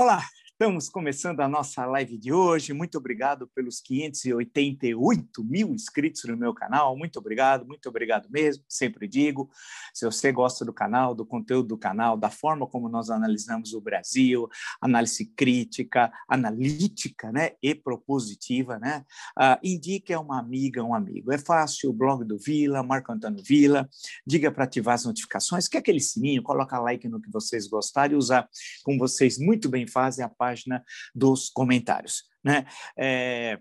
Olá, Estamos começando a nossa live de hoje. Muito obrigado pelos 588 mil inscritos no meu canal. Muito obrigado, muito obrigado mesmo. Sempre digo, se você gosta do canal, do conteúdo do canal, da forma como nós analisamos o Brasil, análise crítica, analítica, né, e propositiva, né, uh, indique a uma amiga, um amigo. É fácil. O blog do Vila, Marco Antônio Vila. Diga para ativar as notificações. Quer aquele sininho? Coloca like no que vocês gostarem usar, como vocês muito bem fazem, a página página dos comentários. Né? É,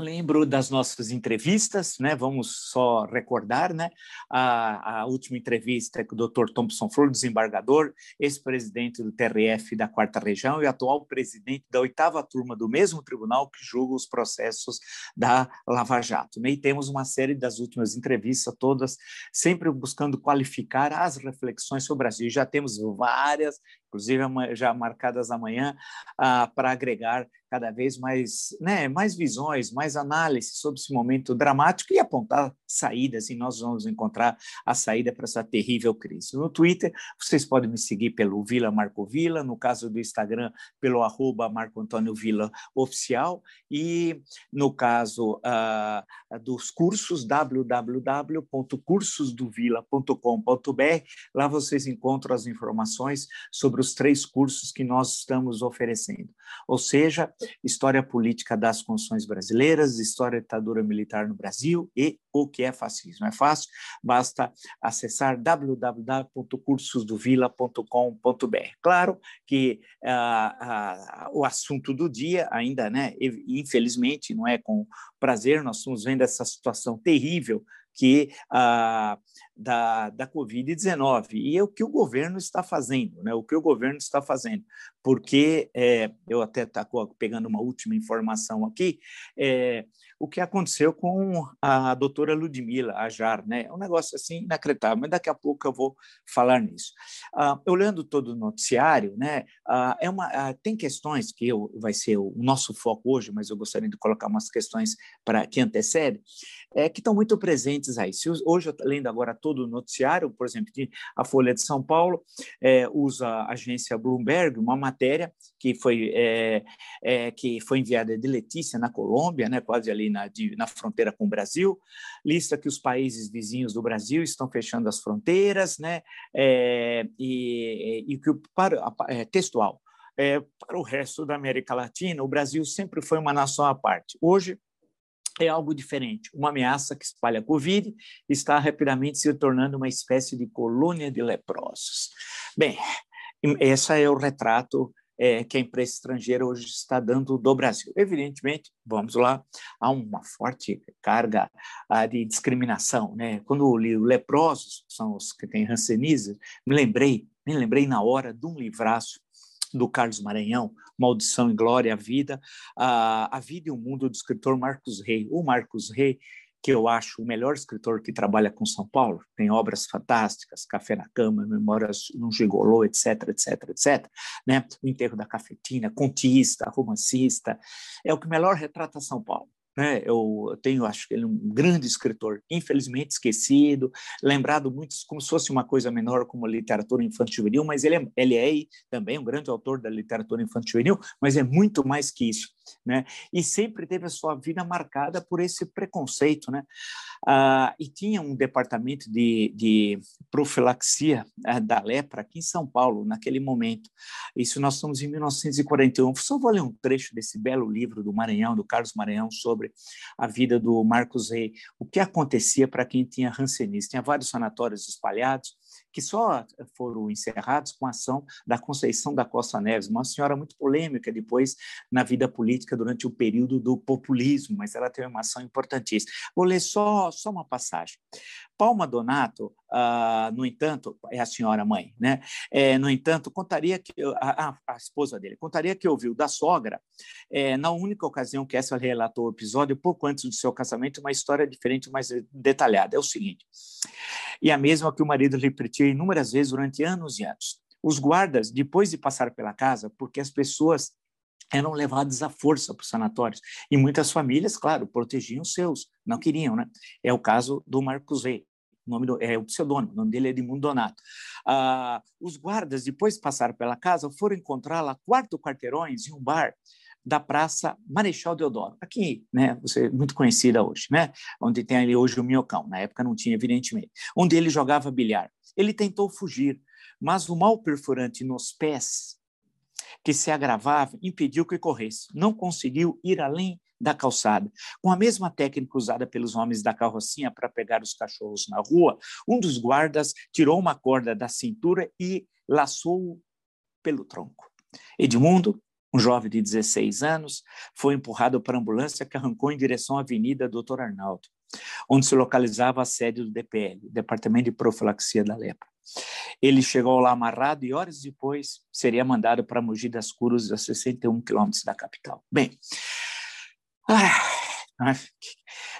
Lembro das nossas entrevistas, né? Vamos só recordar, né? A, a última entrevista é com o Dr. Thompson Flor, desembargador, ex-presidente do TRF da Quarta Região e atual presidente da oitava turma do mesmo tribunal que julga os processos da Lava Jato. Né? E temos uma série das últimas entrevistas, todas sempre buscando qualificar as reflexões sobre o Brasil. Já temos várias, inclusive já marcadas amanhã, ah, para agregar cada vez mais, né, mais visões, mais análise sobre esse momento dramático e apontar saídas, e nós vamos encontrar a saída para essa terrível crise. No Twitter, vocês podem me seguir pelo Vila Marco Vila, no caso do Instagram, pelo arroba Marco Antônio Vila Oficial, e no caso uh, dos cursos, www.cursosdovila.com.br, lá vocês encontram as informações sobre os três cursos que nós estamos oferecendo, ou seja, História Política das Constituições Brasileiras, História da Ditadura Militar no Brasil e o que é fascismo. É fácil, basta acessar www.cursosdovila.com.br. Claro que ah, ah, o assunto do dia ainda, né, infelizmente, não é com prazer, nós estamos vendo essa situação terrível que ah, da, da Covid-19 e é o que o governo está fazendo, né? O que o governo está fazendo, porque é, eu até estou pegando uma última informação aqui, é, o que aconteceu com a doutora Ludmila Ajar, né? É um negócio assim inacreditável, mas daqui a pouco eu vou falar nisso. Ah, olhando todo o noticiário, né? Ah, é uma, ah, tem questões que eu, vai ser o nosso foco hoje, mas eu gostaria de colocar umas questões para que antecedem, é, que estão muito presentes aí. Se, hoje, lendo agora todo o noticiário, por exemplo, a Folha de São Paulo é, usa a agência Bloomberg, uma matéria que foi, é, é, que foi enviada de Letícia, na Colômbia, né, quase ali na, de, na fronteira com o Brasil, lista que os países vizinhos do Brasil estão fechando as fronteiras, né, é, e, e, que para, é, textual, é, para o resto da América Latina, o Brasil sempre foi uma nação à parte. Hoje, é algo diferente. Uma ameaça que espalha a Covid está rapidamente se tornando uma espécie de colônia de leprosos. Bem, esse é o retrato é, que a imprensa estrangeira hoje está dando do Brasil. Evidentemente, vamos lá, há uma forte carga ah, de discriminação. Né? Quando eu li leprosos, são os que têm ranceníase, me lembrei, me lembrei na hora de um livraço do Carlos Maranhão, Maldição e Glória, a Vida, a, a Vida e o Mundo do escritor Marcos Rey. O Marcos Rey que eu acho o melhor escritor que trabalha com São Paulo, tem obras fantásticas, Café na Cama, Memórias num Gigolô, etc, etc, etc, né? O Enterro da Cafetina, contista, romancista, é o que melhor retrata São Paulo. Né? Eu tenho, acho que ele é um grande escritor, infelizmente esquecido, lembrado muito como se fosse uma coisa menor como literatura infantil-juvenil, mas ele é, ele é também um grande autor da literatura infantil-juvenil, mas é muito mais que isso né? E sempre teve a sua vida marcada por esse preconceito, né? Ah, e tinha um departamento de, de profilaxia ah, da lepra aqui em São Paulo, naquele momento. Isso nós estamos em 1941. Só vou ler um trecho desse belo livro do Maranhão, do Carlos Maranhão, sobre a vida do Marcos Rey. O que acontecia para quem tinha Hanseníase? Tinha vários sanatórios espalhados, que só foram encerrados com a ação da Conceição da Costa Neves, uma senhora muito polêmica depois na vida política durante o período do populismo, mas ela teve uma ação importantíssima. Vou ler só, só uma passagem. Palma Donato, ah, no entanto, é a senhora mãe, né? É, no entanto, contaria que a, a, esposa dele contaria que ouviu da sogra, é, na única ocasião que essa relatou o episódio, pouco antes do seu casamento, uma história diferente, mais detalhada. É o seguinte: e a mesma que o marido repetia inúmeras vezes durante anos e anos. Os guardas, depois de passar pela casa, porque as pessoas eram levadas à força para os sanatórios. E muitas famílias, claro, protegiam os seus, não queriam, né? É o caso do Marcos Rey. o nome do, é o pseudônimo, o nome dele é Edmundo Donato. Ah, os guardas, depois de passar pela casa, foram encontrá-la quatro quarteirões em um bar da Praça Marechal Deodoro, aqui, né, você muito conhecida hoje, né, onde tem ali hoje o Minhocão, na época não tinha, evidentemente, onde ele jogava bilhar. Ele tentou fugir, mas o mal perfurante nos pés, que se agravava, impediu que corresse. Não conseguiu ir além da calçada. Com a mesma técnica usada pelos homens da carrocinha para pegar os cachorros na rua, um dos guardas tirou uma corda da cintura e laçou-o pelo tronco. Edmundo um jovem de 16 anos foi empurrado para a ambulância que arrancou em direção à Avenida Doutor Arnaldo, onde se localizava a sede do DPL, Departamento de Profilaxia da Lepra. Ele chegou lá amarrado e horas depois seria mandado para Mogi das Cruzes, a 61 quilômetros da capital. Bem, ah,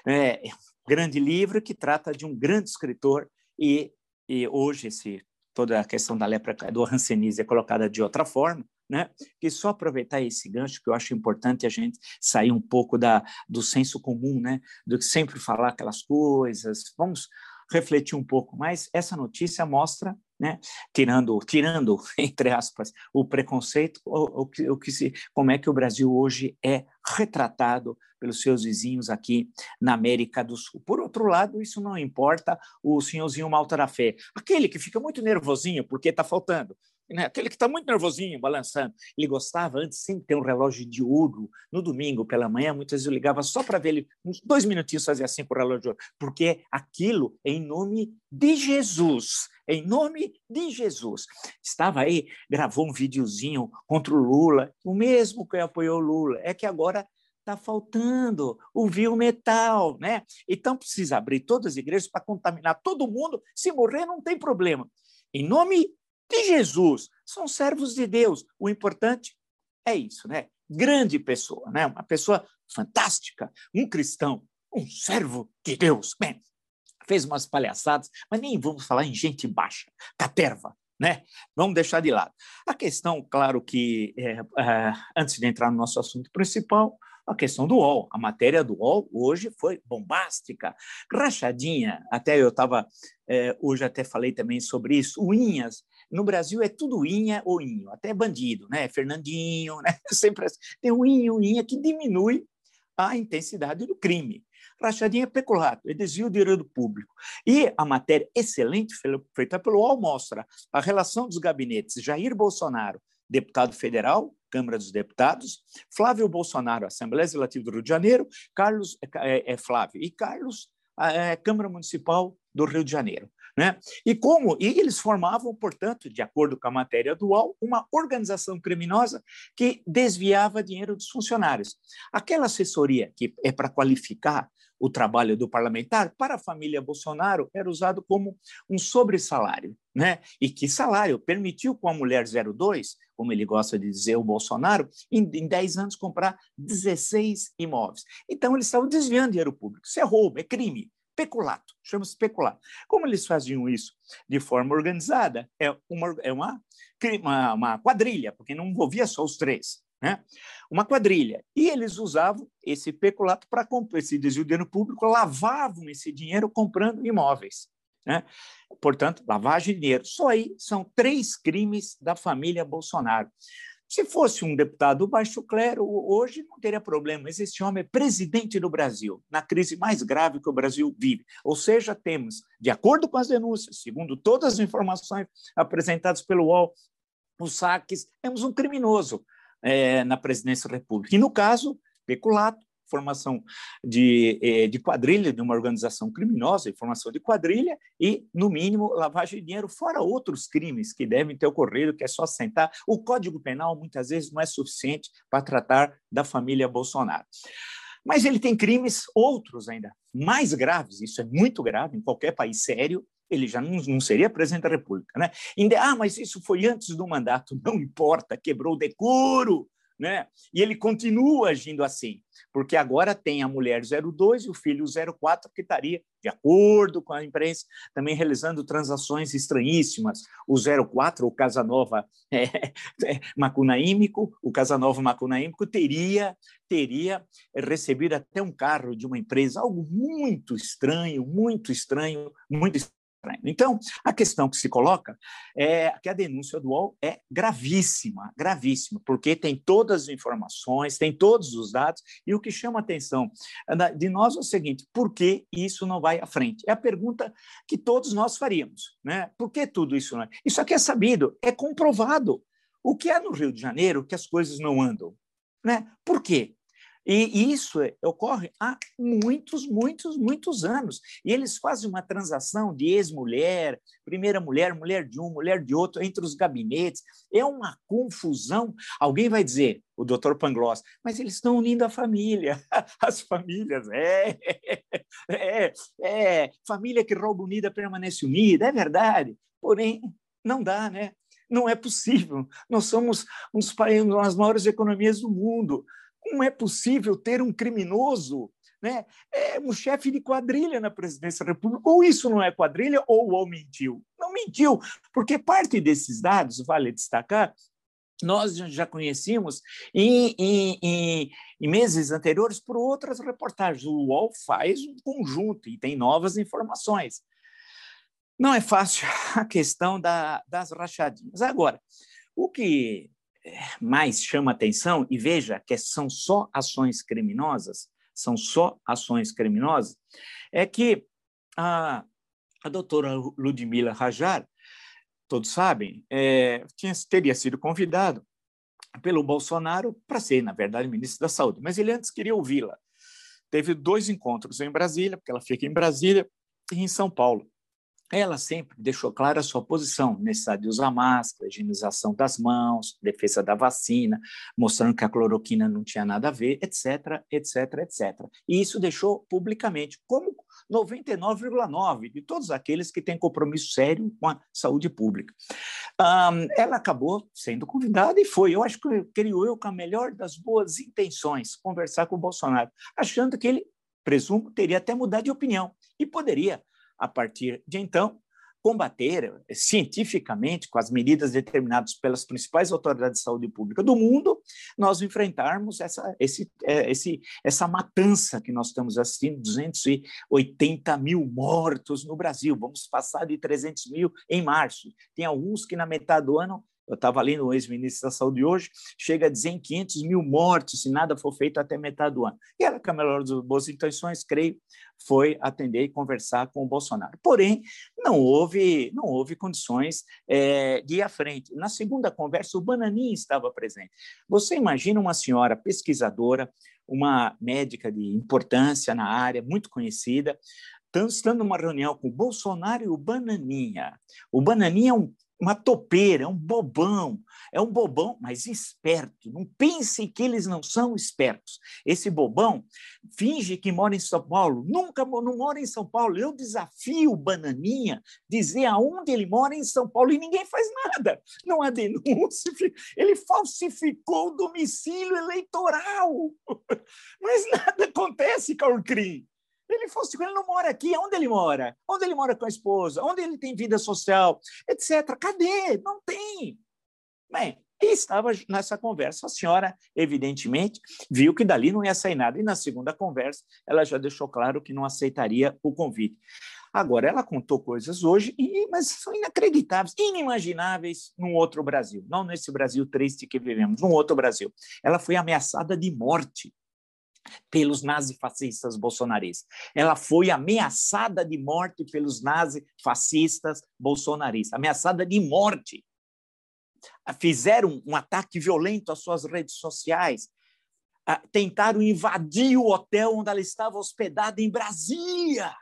é um grande livro que trata de um grande escritor e, e hoje esse toda a questão da lepra do Hanseníase é colocada de outra forma, né? Que só aproveitar esse gancho que eu acho importante a gente sair um pouco da do senso comum, né? Do que sempre falar aquelas coisas. Vamos refletir um pouco mais. Essa notícia mostra, né? Tirando, tirando entre aspas, o preconceito, o, o, o que se, como é que o Brasil hoje é retratado pelos seus vizinhos aqui na América do Sul. Por outro lado, isso não importa o senhorzinho malta da fé, aquele que fica muito nervosinho porque está faltando né? aquele que está muito nervosinho, balançando. Ele gostava antes sempre ter um relógio de ouro no domingo pela manhã. Muitas vezes eu ligava só para ver ele, uns dois minutinhos fazia assim com o relógio de ouro, porque aquilo é em nome de Jesus. Em nome de Jesus. Estava aí, gravou um videozinho contra o Lula, o mesmo que apoiou o Lula. É que agora está faltando o viu metal, né? Então precisa abrir todas as igrejas para contaminar todo mundo. Se morrer, não tem problema. Em nome de Jesus, são servos de Deus. O importante é isso, né? Grande pessoa, né? Uma pessoa fantástica, um cristão, um servo de Deus. Bem, fez umas palhaçadas, mas nem vamos falar em gente baixa, caterva, né? Vamos deixar de lado. A questão, claro que, é, é, antes de entrar no nosso assunto principal, a questão do UOL. A matéria do UOL hoje foi bombástica, rachadinha. Até eu estava, é, hoje até falei também sobre isso. Unhas no Brasil é tudo inha ou inho, até bandido, né? Fernandinho, né? Sempre assim. tem um inho, inha que diminui a intensidade do crime. Rachadinha é peculato, é desvio de dinheiro público. E a matéria excelente feita pelo UOL mostra a relação dos gabinetes Jair Bolsonaro, deputado federal, Câmara dos Deputados, Flávio Bolsonaro, Assembleia Legislativa do Rio de Janeiro, Carlos é, é Flávio e Carlos, é, Câmara Municipal do Rio de Janeiro. Né? E como e eles formavam, portanto, de acordo com a matéria dual, uma organização criminosa que desviava dinheiro dos funcionários. Aquela assessoria que é para qualificar o trabalho do parlamentar, para a família Bolsonaro, era usado como um sobressalário. Né? E que salário permitiu com a mulher 02, como ele gosta de dizer, o Bolsonaro, em, em 10 anos comprar 16 imóveis. Então, eles estavam desviando dinheiro público. Isso é roubo, é crime peculato, chama-se peculato. Como eles faziam isso de forma organizada? É uma, é uma, uma, uma quadrilha, porque não envolvia só os três. Né? Uma quadrilha. E eles usavam esse peculato para esse desvio de dinheiro público, lavavam esse dinheiro comprando imóveis. Né? Portanto, lavagem de dinheiro. Só aí são três crimes da família Bolsonaro. Se fosse um deputado baixo clero, hoje não teria problema, mas esse homem é presidente do Brasil, na crise mais grave que o Brasil vive. Ou seja, temos, de acordo com as denúncias, segundo todas as informações apresentadas pelo UOL, os saques, temos um criminoso é, na presidência da República. E, no caso, peculato, formação de, eh, de quadrilha, de uma organização criminosa, formação de quadrilha e, no mínimo, lavagem de dinheiro, fora outros crimes que devem ter ocorrido, que é só sentar. O Código Penal, muitas vezes, não é suficiente para tratar da família Bolsonaro. Mas ele tem crimes outros ainda mais graves, isso é muito grave em qualquer país sério, ele já não, não, seria presidente da República. Né? Ah, mas isso foi antes do mandato. Não importa, quebrou o decoro né? E ele continua agindo assim, porque agora tem a mulher 02 e o filho 04 que estaria de acordo com a imprensa, também realizando transações estranhíssimas. O 04, o Casanova é, é, Macunaímico, o Casanova Macunaímico teria teria recebido até um carro de uma empresa, algo muito estranho, muito estranho, muito então, a questão que se coloca é que a denúncia do UOL é gravíssima, gravíssima, porque tem todas as informações, tem todos os dados, e o que chama a atenção de nós é o seguinte: por que isso não vai à frente? É a pergunta que todos nós faríamos. Né? Por que tudo isso não é? Isso aqui é sabido, é comprovado. O que é no Rio de Janeiro que as coisas não andam? Né? Por quê? E isso ocorre há muitos, muitos, muitos anos. E eles fazem uma transação de ex-mulher, primeira mulher, mulher de um, mulher de outro, entre os gabinetes. É uma confusão. Alguém vai dizer, o doutor Pangloss, mas eles estão unindo a família, as famílias. É, é, é. Família que rouba unida permanece unida, é verdade. Porém, não dá, né? Não é possível. Nós somos um dos países, uma das maiores economias do mundo. Como é possível ter um criminoso, né, é um chefe de quadrilha na presidência da República? Ou isso não é quadrilha, ou o mentiu. Não mentiu, porque parte desses dados, vale destacar, nós já conhecíamos em, em, em, em, meses anteriores por outras reportagens. O UOL faz um conjunto e tem novas informações. Não é fácil a questão da, das rachadinhas. Agora, o que mais chama atenção, e veja que são só ações criminosas, são só ações criminosas, é que a, a doutora Ludmila Rajar, todos sabem, é, tinha, teria sido convidado pelo Bolsonaro para ser, na verdade, ministro da Saúde, mas ele antes queria ouvi-la. Teve dois encontros em Brasília, porque ela fica em Brasília, e em São Paulo ela sempre deixou clara a sua posição, necessidade de usar máscara, higienização das mãos, defesa da vacina, mostrando que a cloroquina não tinha nada a ver, etc, etc, etc. E isso deixou publicamente, como 99,9% de todos aqueles que têm compromisso sério com a saúde pública. Um, ela acabou sendo convidada e foi, eu acho que criou eu com a melhor das boas intenções, conversar com o Bolsonaro, achando que ele, presumo, teria até mudado de opinião e poderia a partir de então, combater eh, cientificamente, com as medidas determinadas pelas principais autoridades de saúde pública do mundo, nós enfrentarmos essa, esse, eh, esse, essa matança que nós estamos assistindo, 280 mil mortos no Brasil, vamos passar de 300 mil em março. Tem alguns que na metade do ano eu estava lendo o ex-ministro da Saúde hoje, chega a dizer em 500 mil mortes se nada for feito até metade do ano. E ela, com a melhor das boas intenções, creio, foi atender e conversar com o Bolsonaro. Porém, não houve, não houve condições é, de ir à frente. Na segunda conversa, o Bananinha estava presente. Você imagina uma senhora pesquisadora, uma médica de importância na área, muito conhecida, estando numa reunião com o Bolsonaro e o Bananinha. O Bananinha é um uma topeira, é um bobão, é um bobão, mas esperto. Não pense que eles não são espertos. Esse bobão finge que mora em São Paulo, nunca não mora em São Paulo. Eu desafio o Bananinha dizer aonde ele mora em São Paulo e ninguém faz nada. Não há denúncia. Ele falsificou o domicílio eleitoral. Mas nada acontece, Caurcrim. Ele fosse ele não mora aqui. Onde ele mora? Onde ele mora com a esposa? Onde ele tem vida social, etc. Cadê? Não tem. Bem, e estava nessa conversa. A senhora, evidentemente, viu que dali não ia sair nada. E na segunda conversa, ela já deixou claro que não aceitaria o convite. Agora, ela contou coisas hoje, mas são inacreditáveis, inimagináveis num outro Brasil. Não nesse Brasil triste que vivemos, num outro Brasil. Ela foi ameaçada de morte pelos nazifascistas bolsonaristas. Ela foi ameaçada de morte pelos nazifascistas bolsonaristas, ameaçada de morte. Fizeram um ataque violento às suas redes sociais, tentaram invadir o hotel onde ela estava hospedada em Brasília.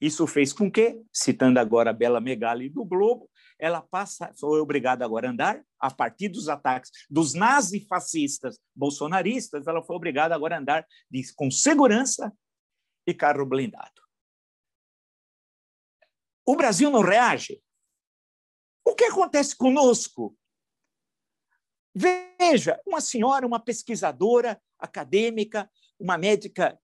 Isso fez com que, citando agora a Bela Megali do Globo, ela passa, foi obrigada agora a andar, a partir dos ataques dos nazifascistas bolsonaristas, ela foi obrigada agora a andar de, com segurança e carro blindado. O Brasil não reage? O que acontece conosco? Veja, uma senhora, uma pesquisadora acadêmica, uma médica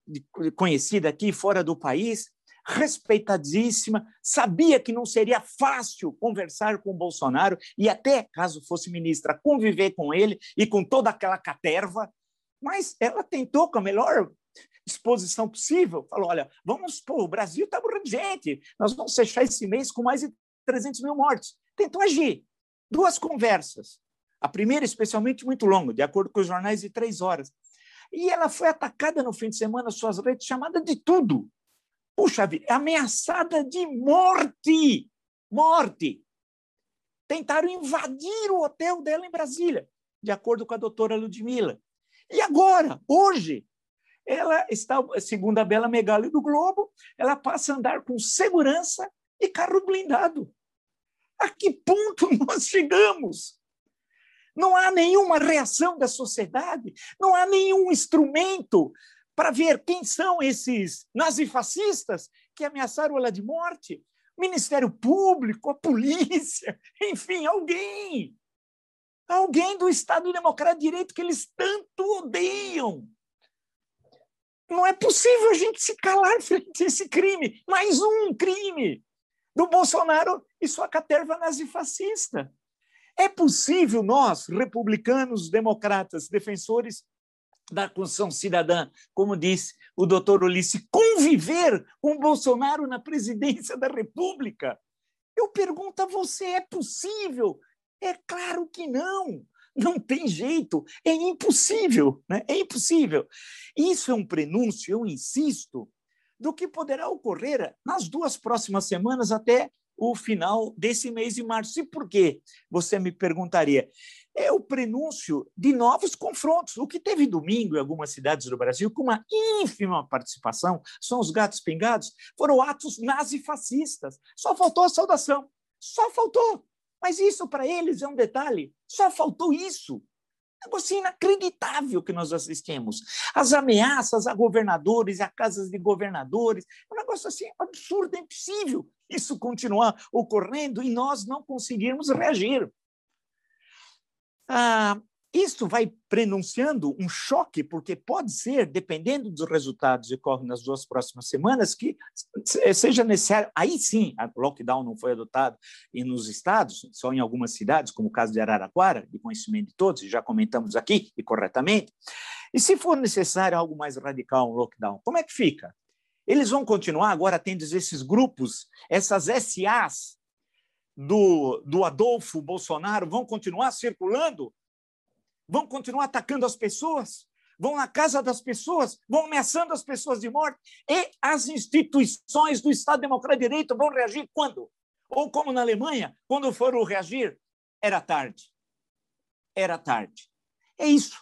conhecida aqui fora do país, respeitadíssima, sabia que não seria fácil conversar com o Bolsonaro e até, caso fosse ministra, conviver com ele e com toda aquela caterva, mas ela tentou com a melhor disposição possível, falou, olha, vamos, pô, o Brasil está urgente, nós vamos fechar esse mês com mais de 300 mil mortes. Tentou agir. Duas conversas. A primeira, especialmente, muito longa, de acordo com os jornais, de três horas. E ela foi atacada no fim de semana, suas redes, chamada de tudo. Puxa vida, ameaçada de morte. Morte. Tentaram invadir o hotel dela em Brasília, de acordo com a doutora Ludmilla. E agora, hoje, ela está, segundo a Bela Megali do Globo, ela passa a andar com segurança e carro blindado. A que ponto nós chegamos? Não há nenhuma reação da sociedade, não há nenhum instrumento para ver quem são esses nazifascistas que ameaçaram ela de morte. Ministério Público, a polícia, enfim, alguém. Alguém do Estado Democrático de Direito que eles tanto odeiam. Não é possível a gente se calar frente a esse crime. Mais um crime do Bolsonaro e sua caterva nazifascista. É possível nós, republicanos, democratas, defensores da Constituição Cidadã, como disse o doutor Ulisses, conviver com Bolsonaro na presidência da República? Eu pergunto a você, é possível? É claro que não. Não tem jeito, é impossível, né? é impossível. Isso é um prenúncio, eu insisto, do que poderá ocorrer nas duas próximas semanas até o final desse mês de março. E por quê? Você me perguntaria. É o prenúncio de novos confrontos. O que teve domingo em algumas cidades do Brasil, com uma ínfima participação, são os gatos pingados, foram atos nazifascistas. Só faltou a saudação. Só faltou. Mas isso para eles é um detalhe. Só faltou isso negócio inacreditável que nós assistimos. As ameaças a governadores a casas de governadores, é um negócio assim absurdo, é impossível isso continuar ocorrendo e nós não conseguirmos reagir. Ah, isso vai prenunciando um choque, porque pode ser, dependendo dos resultados que ocorrem nas duas próximas semanas, que seja necessário. Aí sim, o lockdown não foi adotado e nos estados, só em algumas cidades, como o caso de Araraquara, de conhecimento de todos, já comentamos aqui, e corretamente. E se for necessário algo mais radical, um lockdown, como é que fica? Eles vão continuar agora tendo esses grupos, essas SAs do, do Adolfo Bolsonaro, vão continuar circulando vão continuar atacando as pessoas, vão na casa das pessoas, vão ameaçando as pessoas de morte, e as instituições do Estado Democrático de Direito vão reagir quando? Ou como na Alemanha, quando foram reagir, era tarde. Era tarde. É isso.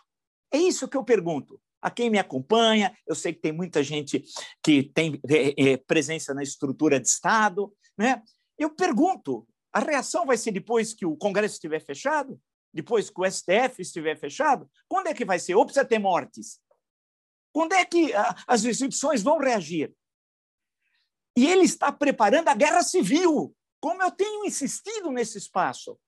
É isso que eu pergunto. A quem me acompanha, eu sei que tem muita gente que tem é, é, presença na estrutura de Estado, né? Eu pergunto: a reação vai ser depois que o Congresso estiver fechado? depois que o STF estiver fechado, quando é que vai ser? Ou precisa ter mortes? Quando é que ah, as instituições vão reagir? E ele está preparando a guerra civil, como eu tenho insistido nesse espaço.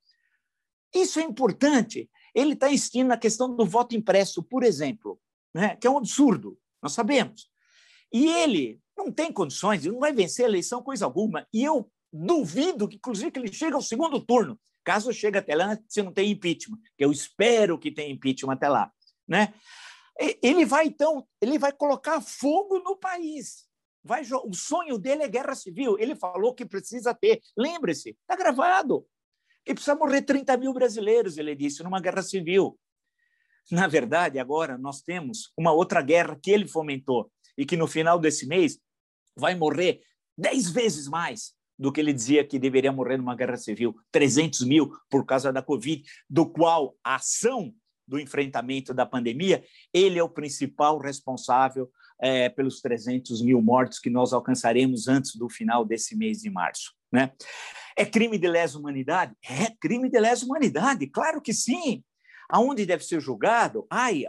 Isso é importante. Ele está insistindo na questão do voto impresso, por exemplo, né? que é um absurdo, nós sabemos. E ele não tem condições, ele não vai vencer a eleição, coisa alguma. E eu duvido que, inclusive, que ele chegue ao segundo turno caso chegue até lá, se não tem impeachment, que eu espero que tenha impeachment até lá, né? Ele vai então, ele vai colocar fogo no país. Vai, o sonho dele é guerra civil. Ele falou que precisa ter. Lembre-se, está gravado. Que precisa morrer 30 mil brasileiros, ele disse, numa guerra civil. Na verdade, agora nós temos uma outra guerra que ele fomentou e que no final desse mês vai morrer dez vezes mais do que ele dizia que deveria morrer numa guerra civil, 300 mil por causa da Covid, do qual a ação do enfrentamento da pandemia, ele é o principal responsável é, pelos 300 mil mortos que nós alcançaremos antes do final desse mês de março. Né? É crime de lesa humanidade? É crime de lesa humanidade, claro que sim. Aonde deve ser julgado? Ai,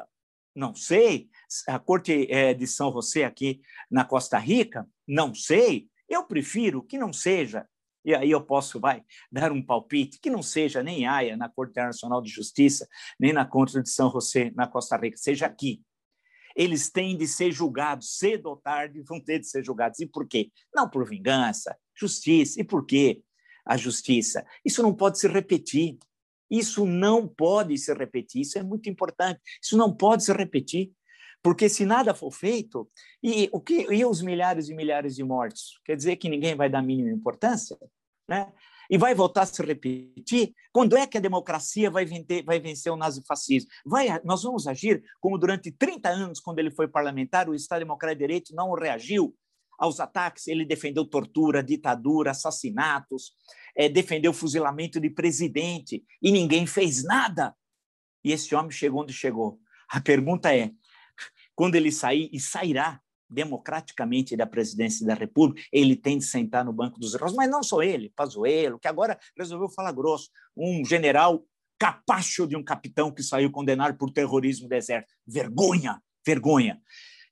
não sei. A Corte é, de São José aqui na Costa Rica? Não sei. Eu prefiro que não seja, e aí eu posso vai dar um palpite, que não seja nem Haia na Corte Internacional de Justiça, nem na Corte de São José, na Costa Rica, seja aqui. eles têm de ser julgados, cedo ou tarde vão ter de ser julgados. E por quê? Não por vingança, justiça. E por quê a justiça? Isso não pode se repetir. Isso não pode se repetir. Isso é muito importante. Isso não pode se repetir. Porque se nada for feito, e o que e os milhares e milhares de mortes? Quer dizer que ninguém vai dar mínima importância? Né? e vai voltar a se repetir, quando é que a democracia vai vencer, vai vencer o nazifascismo? Vai, nós vamos agir como durante 30 anos, quando ele foi parlamentar, o Estado Democrático de Direito não reagiu aos ataques, ele defendeu tortura, ditadura, assassinatos, é, defendeu fuzilamento de presidente, e ninguém fez nada. E esse homem chegou onde chegou. A pergunta é, quando ele sair, e sairá, democraticamente da presidência da República, ele tem de sentar no banco dos heróis, mas não só ele, Pazuello, que agora resolveu falar grosso, um general capacho de um capitão que saiu condenado por terrorismo do exército. Vergonha, vergonha.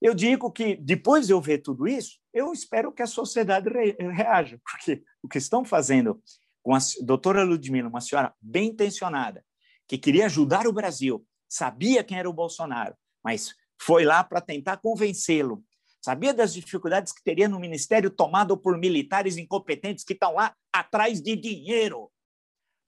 Eu digo que depois de eu ver tudo isso, eu espero que a sociedade re reaja, porque o que estão fazendo com a doutora Ludmilla, uma senhora bem intencionada, que queria ajudar o Brasil, sabia quem era o Bolsonaro, mas foi lá para tentar convencê-lo Sabia das dificuldades que teria no ministério tomado por militares incompetentes que estão lá atrás de dinheiro,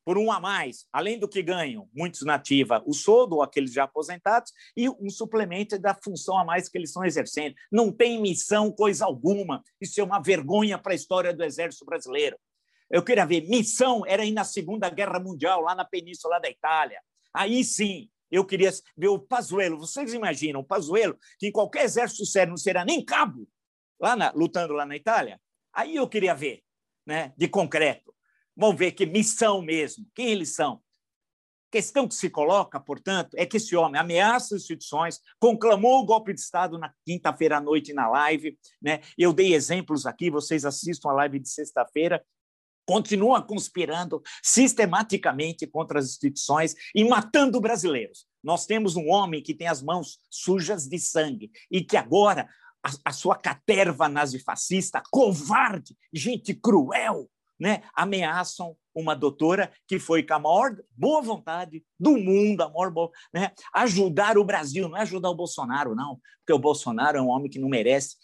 por um a mais, além do que ganham, muitos nativa, o soldo, aqueles já aposentados, e um suplemento da função a mais que eles estão exercendo. Não tem missão, coisa alguma. Isso é uma vergonha para a história do Exército Brasileiro. Eu queria ver, missão era ir na Segunda Guerra Mundial, lá na Península da Itália. Aí sim, eu queria ver o Pazuello. Vocês imaginam o Pazuello, que em qualquer exército sério não será nem cabo, lá na, lutando lá na Itália? Aí eu queria ver, né, de concreto. Vamos ver que missão mesmo, quem eles são. A questão que se coloca, portanto, é que esse homem ameaça as instituições, conclamou o golpe de Estado na quinta-feira à noite na live. Né? Eu dei exemplos aqui, vocês assistam a live de sexta-feira continua conspirando sistematicamente contra as instituições e matando brasileiros. Nós temos um homem que tem as mãos sujas de sangue e que agora a, a sua caterva nazifascista, covarde, gente cruel, né, ameaçam uma doutora que foi com a maior boa vontade do mundo, a maior boa, né, ajudar o Brasil, não é ajudar o Bolsonaro, não, porque o Bolsonaro é um homem que não merece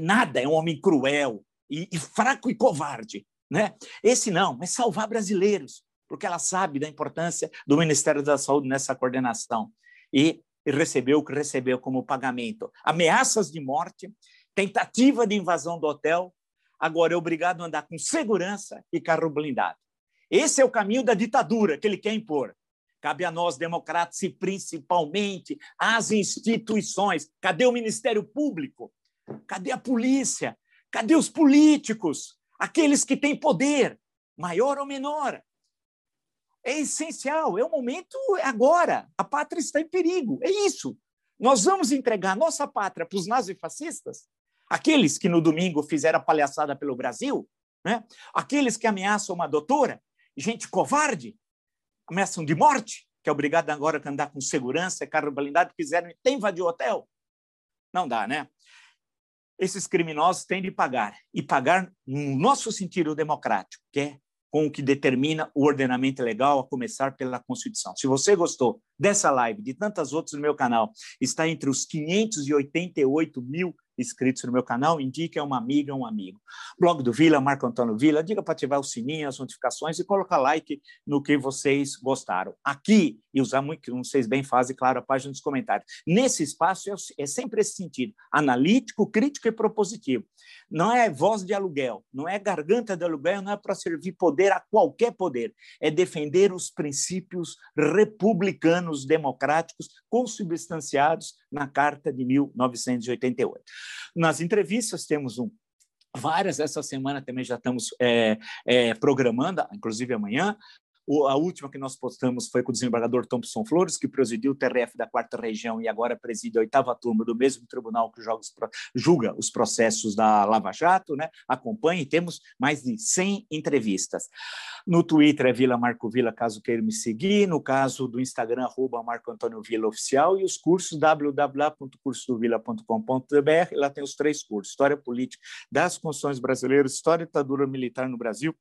nada, é um homem cruel e, e fraco e covarde. Né? Esse não, mas salvar brasileiros, porque ela sabe da importância do Ministério da Saúde nessa coordenação. E recebeu o que recebeu como pagamento: ameaças de morte, tentativa de invasão do hotel, agora é obrigado a andar com segurança e carro blindado. Esse é o caminho da ditadura que ele quer impor. Cabe a nós, democratas, e principalmente às instituições. Cadê o Ministério Público? Cadê a polícia? Cadê os políticos? Aqueles que têm poder, maior ou menor. É essencial, é o momento é agora. A pátria está em perigo, é isso. Nós vamos entregar nossa pátria para os nazifascistas, aqueles que no domingo fizeram a palhaçada pelo Brasil, né? aqueles que ameaçam uma doutora, gente covarde, ameaçam de morte, que é obrigado agora a andar com segurança, carro blindado, quiseram até invadir o hotel. Não dá, né? Esses criminosos têm de pagar. E pagar no nosso sentido democrático, que é com o que determina o ordenamento legal, a começar pela Constituição. Se você gostou dessa live, de tantas outras no meu canal, está entre os 588 mil inscritos no meu canal, indique a uma amiga, um amigo. Blog do Vila, Marco Antônio Vila, diga para ativar o sininho, as notificações e colocar like no que vocês gostaram. Aqui, e usar muito, como vocês bem fazem, claro, a página dos comentários. Nesse espaço é, é sempre esse sentido, analítico, crítico e propositivo. Não é voz de aluguel, não é garganta de aluguel, não é para servir poder a qualquer poder, é defender os princípios republicanos democráticos consubstanciados na Carta de 1988. Nas entrevistas, temos um, várias essa semana também já estamos é, é, programando, inclusive amanhã, a última que nós postamos foi com o desembargador Thompson Flores, que presidiu o TRF da quarta região e agora preside a oitava turma do mesmo tribunal que julga os processos da Lava Jato. Né? Acompanhe, temos mais de 100 entrevistas. No Twitter é Vila Marco Vila, caso queira me seguir. No caso do Instagram, arroba Marco Antônio Vila Oficial. E os cursos www.cursodovila.com.br. Lá tem os três cursos: História Política das Constituições Brasileiras, História e Ditadura Militar no Brasil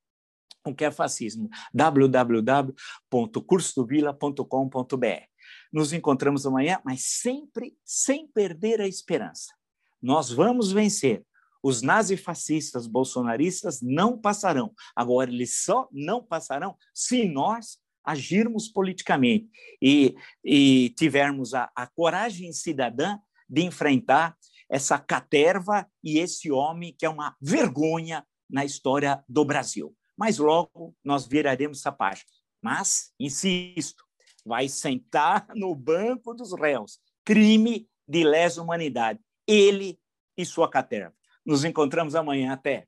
o que é fascismo? www.cursodovila.com.br. Nos encontramos amanhã, mas sempre sem perder a esperança. Nós vamos vencer. Os nazifascistas bolsonaristas não passarão. Agora, eles só não passarão se nós agirmos politicamente e, e tivermos a, a coragem cidadã de enfrentar essa caterva e esse homem que é uma vergonha na história do Brasil. Mas logo nós viraremos essa página. Mas, insisto, vai sentar no banco dos réus. Crime de lesa humanidade. Ele e sua caterva. Nos encontramos amanhã. Até.